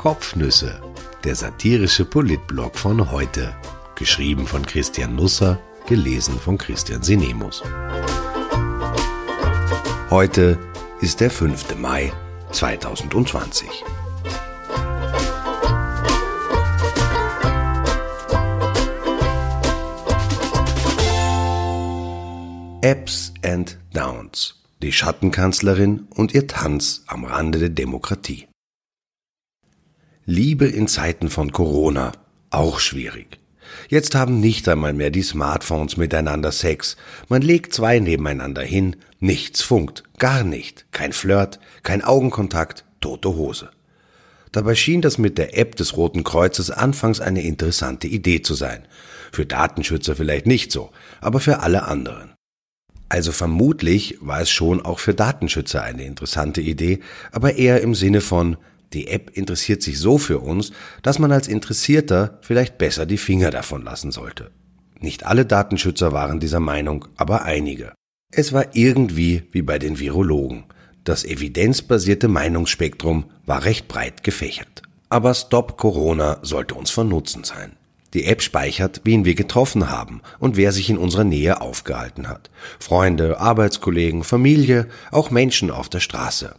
Kopfnüsse, der satirische Politblog von heute. Geschrieben von Christian Nusser, gelesen von Christian Sinemus. Heute ist der 5. Mai 2020. Apps and Downs. Die Schattenkanzlerin und ihr Tanz am Rande der Demokratie. Liebe in Zeiten von Corona. Auch schwierig. Jetzt haben nicht einmal mehr die Smartphones miteinander Sex. Man legt zwei nebeneinander hin, nichts funkt, gar nicht. Kein Flirt, kein Augenkontakt, tote Hose. Dabei schien das mit der App des Roten Kreuzes anfangs eine interessante Idee zu sein. Für Datenschützer vielleicht nicht so, aber für alle anderen. Also vermutlich war es schon auch für Datenschützer eine interessante Idee, aber eher im Sinne von, die App interessiert sich so für uns, dass man als Interessierter vielleicht besser die Finger davon lassen sollte. Nicht alle Datenschützer waren dieser Meinung, aber einige. Es war irgendwie wie bei den Virologen. Das evidenzbasierte Meinungsspektrum war recht breit gefächert. Aber Stop Corona sollte uns von Nutzen sein. Die App speichert, wen wir getroffen haben und wer sich in unserer Nähe aufgehalten hat. Freunde, Arbeitskollegen, Familie, auch Menschen auf der Straße.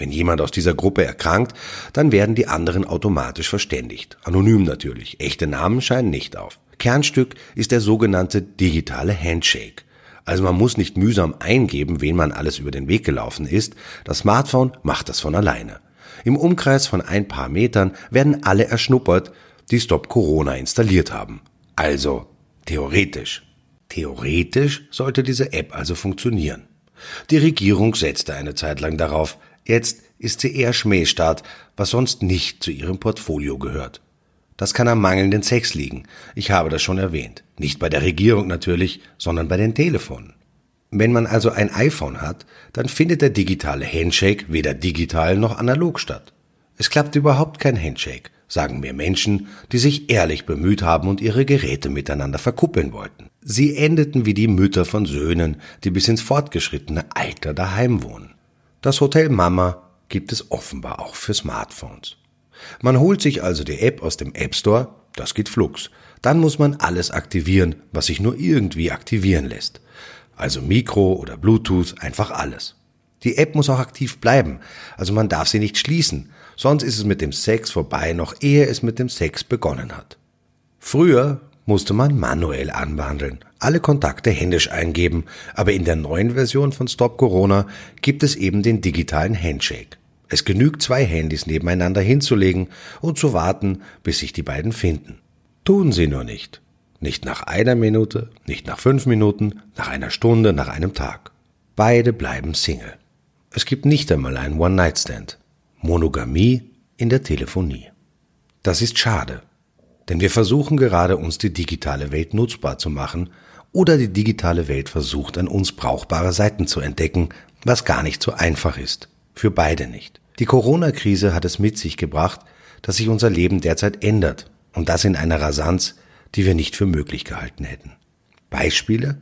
Wenn jemand aus dieser Gruppe erkrankt, dann werden die anderen automatisch verständigt. Anonym natürlich. Echte Namen scheinen nicht auf. Kernstück ist der sogenannte digitale Handshake. Also man muss nicht mühsam eingeben, wen man alles über den Weg gelaufen ist. Das Smartphone macht das von alleine. Im Umkreis von ein paar Metern werden alle erschnuppert, die Stop Corona installiert haben. Also theoretisch. Theoretisch sollte diese App also funktionieren. Die Regierung setzte eine Zeit lang darauf. Jetzt ist sie eher Schmähstart, was sonst nicht zu ihrem Portfolio gehört. Das kann am mangelnden Sex liegen. Ich habe das schon erwähnt. Nicht bei der Regierung natürlich, sondern bei den Telefonen. Wenn man also ein iPhone hat, dann findet der digitale Handshake weder digital noch analog statt. Es klappt überhaupt kein Handshake sagen mir Menschen, die sich ehrlich bemüht haben und ihre Geräte miteinander verkuppeln wollten. Sie endeten wie die Mütter von Söhnen, die bis ins fortgeschrittene Alter daheim wohnen. Das Hotel Mama gibt es offenbar auch für Smartphones. Man holt sich also die App aus dem App Store, das geht flugs. Dann muss man alles aktivieren, was sich nur irgendwie aktivieren lässt. Also Mikro oder Bluetooth, einfach alles. Die App muss auch aktiv bleiben, also man darf sie nicht schließen, sonst ist es mit dem Sex vorbei, noch ehe es mit dem Sex begonnen hat. Früher musste man manuell anwandeln, alle Kontakte händisch eingeben, aber in der neuen Version von Stop Corona gibt es eben den digitalen Handshake. Es genügt zwei Handys nebeneinander hinzulegen und zu warten, bis sich die beiden finden. Tun sie nur nicht. Nicht nach einer Minute, nicht nach fünf Minuten, nach einer Stunde, nach einem Tag. Beide bleiben Single. Es gibt nicht einmal einen One-Night-Stand. Monogamie in der Telefonie. Das ist schade, denn wir versuchen gerade uns die digitale Welt nutzbar zu machen oder die digitale Welt versucht an uns brauchbare Seiten zu entdecken, was gar nicht so einfach ist. Für beide nicht. Die Corona-Krise hat es mit sich gebracht, dass sich unser Leben derzeit ändert und das in einer Rasanz, die wir nicht für möglich gehalten hätten. Beispiele?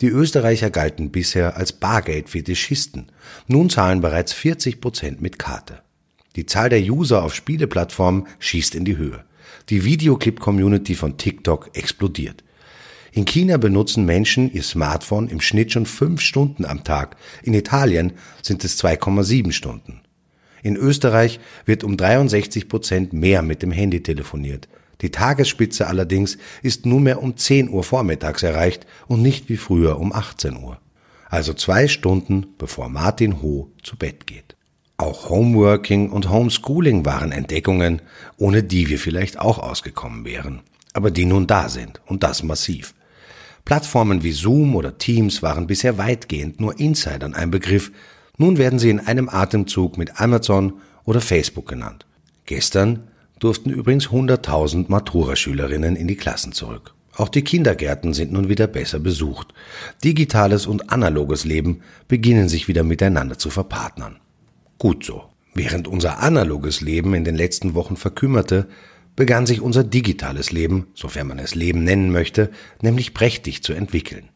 Die Österreicher galten bisher als Bargeldfetischisten. Nun zahlen bereits 40 Prozent mit Karte. Die Zahl der User auf Spieleplattformen schießt in die Höhe. Die Videoclip-Community von TikTok explodiert. In China benutzen Menschen ihr Smartphone im Schnitt schon fünf Stunden am Tag. In Italien sind es 2,7 Stunden. In Österreich wird um 63 Prozent mehr mit dem Handy telefoniert. Die Tagesspitze allerdings ist nunmehr um 10 Uhr vormittags erreicht und nicht wie früher um 18 Uhr. Also zwei Stunden bevor Martin Ho zu Bett geht. Auch Homeworking und Homeschooling waren Entdeckungen, ohne die wir vielleicht auch ausgekommen wären, aber die nun da sind und das massiv. Plattformen wie Zoom oder Teams waren bisher weitgehend nur Insidern ein Begriff, nun werden sie in einem Atemzug mit Amazon oder Facebook genannt. Gestern durften übrigens 100.000 Matura-Schülerinnen in die Klassen zurück. Auch die Kindergärten sind nun wieder besser besucht. Digitales und analoges Leben beginnen sich wieder miteinander zu verpartnern. Gut so. Während unser analoges Leben in den letzten Wochen verkümmerte, begann sich unser digitales Leben, sofern man es Leben nennen möchte, nämlich prächtig zu entwickeln.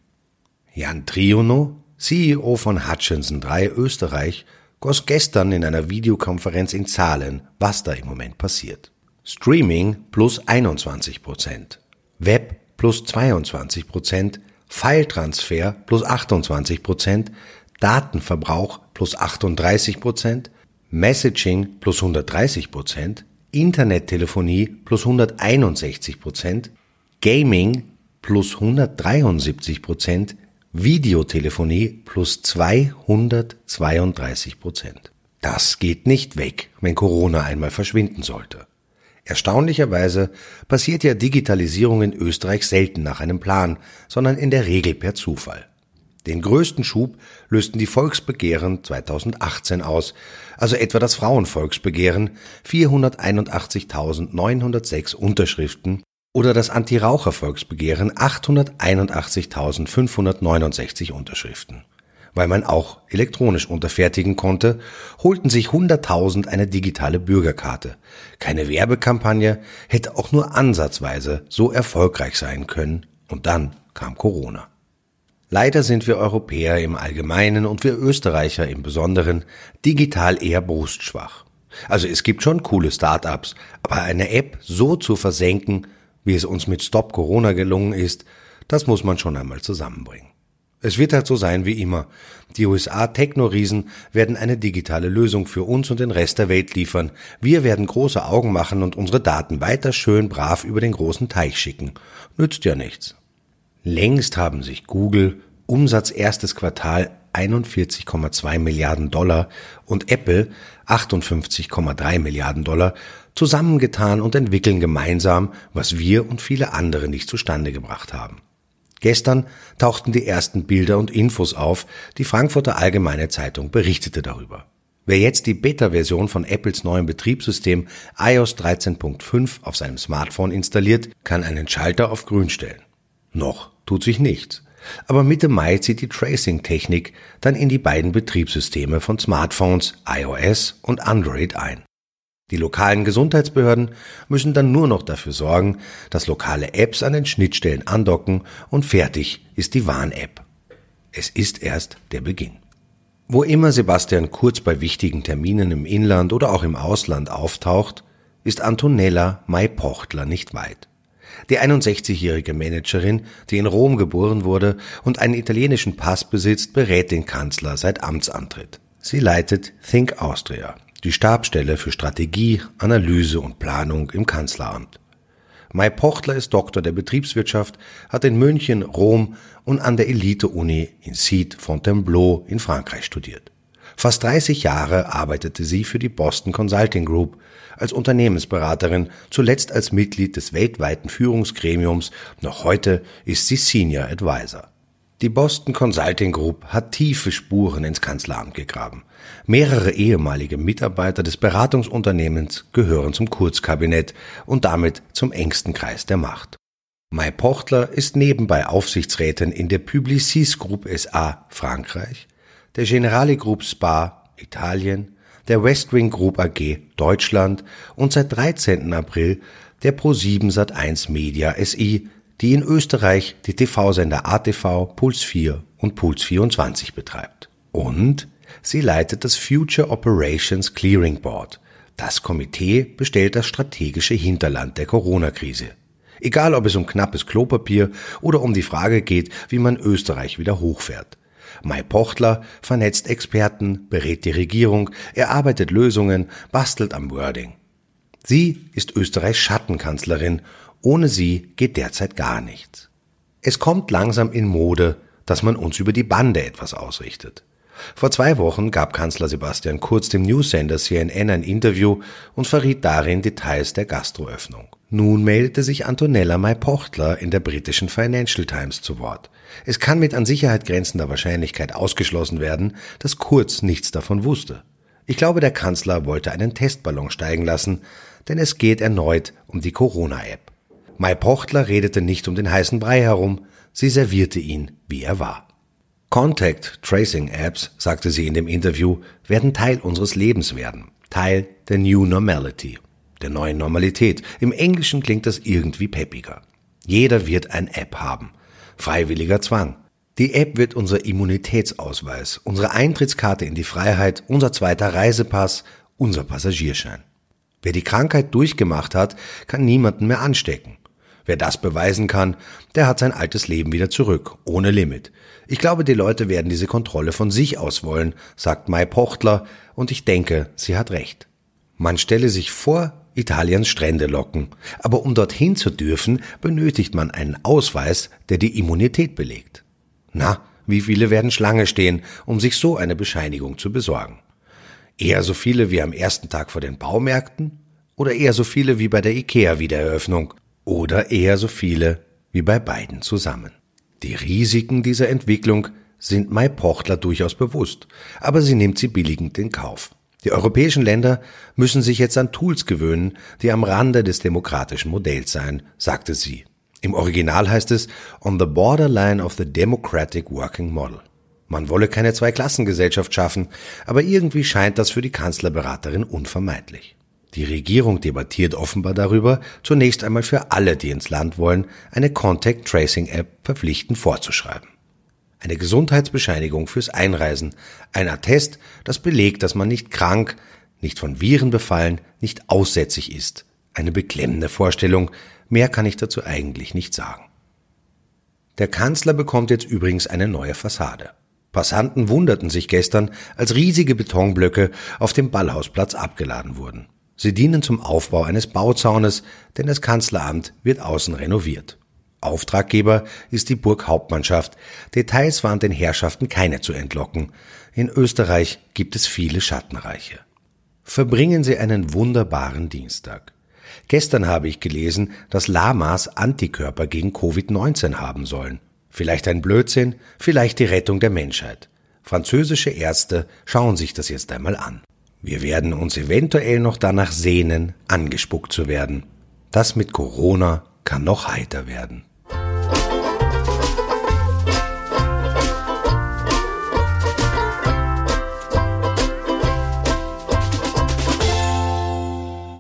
Jan Triono, CEO von Hutchinson 3 Österreich, goss gestern in einer Videokonferenz in Zahlen, was da im Moment passiert. Streaming plus 21 Prozent, Web plus 22 Prozent, Filetransfer plus 28 Prozent, Datenverbrauch plus 38 Prozent, Messaging plus 130 Prozent, Internettelefonie plus 161 Prozent, Gaming plus 173 Prozent, Videotelefonie plus 232 Prozent. Das geht nicht weg, wenn Corona einmal verschwinden sollte. Erstaunlicherweise passiert ja Digitalisierung in Österreich selten nach einem Plan, sondern in der Regel per Zufall. Den größten Schub lösten die Volksbegehren 2018 aus, also etwa das Frauenvolksbegehren 481.906 Unterschriften oder das Anti-Raucher-Volksbegehren 881.569 Unterschriften. Weil man auch elektronisch unterfertigen konnte, holten sich 100.000 eine digitale Bürgerkarte. Keine Werbekampagne hätte auch nur ansatzweise so erfolgreich sein können. Und dann kam Corona. Leider sind wir Europäer im Allgemeinen und wir Österreicher im Besonderen digital eher brustschwach. Also es gibt schon coole Startups, aber eine App so zu versenken, wie es uns mit Stop Corona gelungen ist, das muss man schon einmal zusammenbringen. Es wird halt so sein wie immer. Die USA-Techno-Riesen werden eine digitale Lösung für uns und den Rest der Welt liefern. Wir werden große Augen machen und unsere Daten weiter schön brav über den großen Teich schicken. Nützt ja nichts. Längst haben sich Google Umsatz erstes Quartal 41,2 Milliarden Dollar und Apple 58,3 Milliarden Dollar zusammengetan und entwickeln gemeinsam, was wir und viele andere nicht zustande gebracht haben. Gestern tauchten die ersten Bilder und Infos auf, die Frankfurter Allgemeine Zeitung berichtete darüber. Wer jetzt die Beta-Version von Apples neuem Betriebssystem iOS 13.5 auf seinem Smartphone installiert, kann einen Schalter auf grün stellen. Noch tut sich nichts. Aber Mitte Mai zieht die Tracing-Technik dann in die beiden Betriebssysteme von Smartphones iOS und Android ein. Die lokalen Gesundheitsbehörden müssen dann nur noch dafür sorgen, dass lokale Apps an den Schnittstellen andocken und fertig ist die Warn-App. Es ist erst der Beginn. Wo immer Sebastian Kurz bei wichtigen Terminen im Inland oder auch im Ausland auftaucht, ist Antonella Mai Pochtler nicht weit. Die 61-jährige Managerin, die in Rom geboren wurde und einen italienischen Pass besitzt, berät den Kanzler seit Amtsantritt. Sie leitet Think Austria, die Stabstelle für Strategie, Analyse und Planung im Kanzleramt. Mai Pochtler ist Doktor der Betriebswirtschaft, hat in München, Rom und an der Elite-Uni in Cid Fontainebleau in Frankreich studiert. Fast 30 Jahre arbeitete sie für die Boston Consulting Group als Unternehmensberaterin, zuletzt als Mitglied des weltweiten Führungsgremiums, noch heute ist sie Senior Advisor. Die Boston Consulting Group hat tiefe Spuren ins Kanzleramt gegraben. Mehrere ehemalige Mitarbeiter des Beratungsunternehmens gehören zum Kurzkabinett und damit zum engsten Kreis der Macht. Mai Pochtler ist nebenbei Aufsichtsrätin in der Publicis Group SA Frankreich, der Generali Group Spa Italien, der Westwing Group AG Deutschland und seit 13. April der Pro7 Sat1 Media SI die in Österreich die TV-Sender ATV, Puls 4 und Puls 24 betreibt. Und sie leitet das Future Operations Clearing Board. Das Komitee bestellt das strategische Hinterland der Corona-Krise. Egal ob es um knappes Klopapier oder um die Frage geht, wie man Österreich wieder hochfährt. Mai Pochtler vernetzt Experten, berät die Regierung, erarbeitet Lösungen, bastelt am Wording. Sie ist Österreichs Schattenkanzlerin ohne sie geht derzeit gar nichts. Es kommt langsam in Mode, dass man uns über die Bande etwas ausrichtet. Vor zwei Wochen gab Kanzler Sebastian Kurz dem Newsender CNN ein Interview und verriet darin Details der Gastroöffnung. Nun meldete sich Antonella May-Pochtler in der britischen Financial Times zu Wort. Es kann mit an Sicherheit grenzender Wahrscheinlichkeit ausgeschlossen werden, dass Kurz nichts davon wusste. Ich glaube, der Kanzler wollte einen Testballon steigen lassen, denn es geht erneut um die Corona-App. Mai Pochtler redete nicht um den heißen Brei herum, sie servierte ihn, wie er war. Contact Tracing Apps, sagte sie in dem Interview, werden Teil unseres Lebens werden, Teil der New Normality, der neuen Normalität. Im Englischen klingt das irgendwie peppiger. Jeder wird ein App haben. Freiwilliger Zwang. Die App wird unser Immunitätsausweis, unsere Eintrittskarte in die Freiheit, unser zweiter Reisepass, unser Passagierschein. Wer die Krankheit durchgemacht hat, kann niemanden mehr anstecken. Wer das beweisen kann, der hat sein altes Leben wieder zurück, ohne Limit. Ich glaube, die Leute werden diese Kontrolle von sich aus wollen, sagt Mai Pochtler, und ich denke, sie hat recht. Man stelle sich vor, Italiens Strände locken, aber um dorthin zu dürfen, benötigt man einen Ausweis, der die Immunität belegt. Na, wie viele werden Schlange stehen, um sich so eine Bescheinigung zu besorgen? Eher so viele wie am ersten Tag vor den Baumärkten? Oder eher so viele wie bei der IKEA-Wiedereröffnung? Oder eher so viele wie bei beiden zusammen? Die Risiken dieser Entwicklung sind Mai Pochtler durchaus bewusst, aber sie nimmt sie billigend in Kauf. Die europäischen Länder müssen sich jetzt an Tools gewöhnen, die am Rande des demokratischen Modells seien, sagte sie. Im Original heißt es on the borderline of the democratic working model. Man wolle keine Zweiklassengesellschaft schaffen, aber irgendwie scheint das für die Kanzlerberaterin unvermeidlich. Die Regierung debattiert offenbar darüber, zunächst einmal für alle, die ins Land wollen, eine Contact Tracing App verpflichtend vorzuschreiben. Eine Gesundheitsbescheinigung fürs Einreisen, ein Attest, das belegt, dass man nicht krank, nicht von Viren befallen, nicht aussätzig ist. Eine beklemmende Vorstellung, mehr kann ich dazu eigentlich nicht sagen. Der Kanzler bekommt jetzt übrigens eine neue Fassade. Passanten wunderten sich gestern, als riesige Betonblöcke auf dem Ballhausplatz abgeladen wurden. Sie dienen zum Aufbau eines Bauzaunes, denn das Kanzleramt wird außen renoviert. Auftraggeber ist die Burg Hauptmannschaft. Details waren den Herrschaften keine zu entlocken. In Österreich gibt es viele Schattenreiche. Verbringen Sie einen wunderbaren Dienstag. Gestern habe ich gelesen, dass Lamas Antikörper gegen Covid-19 haben sollen. Vielleicht ein Blödsinn, vielleicht die Rettung der Menschheit. Französische Ärzte schauen sich das jetzt einmal an. Wir werden uns eventuell noch danach sehnen, angespuckt zu werden. Das mit Corona kann noch heiter werden.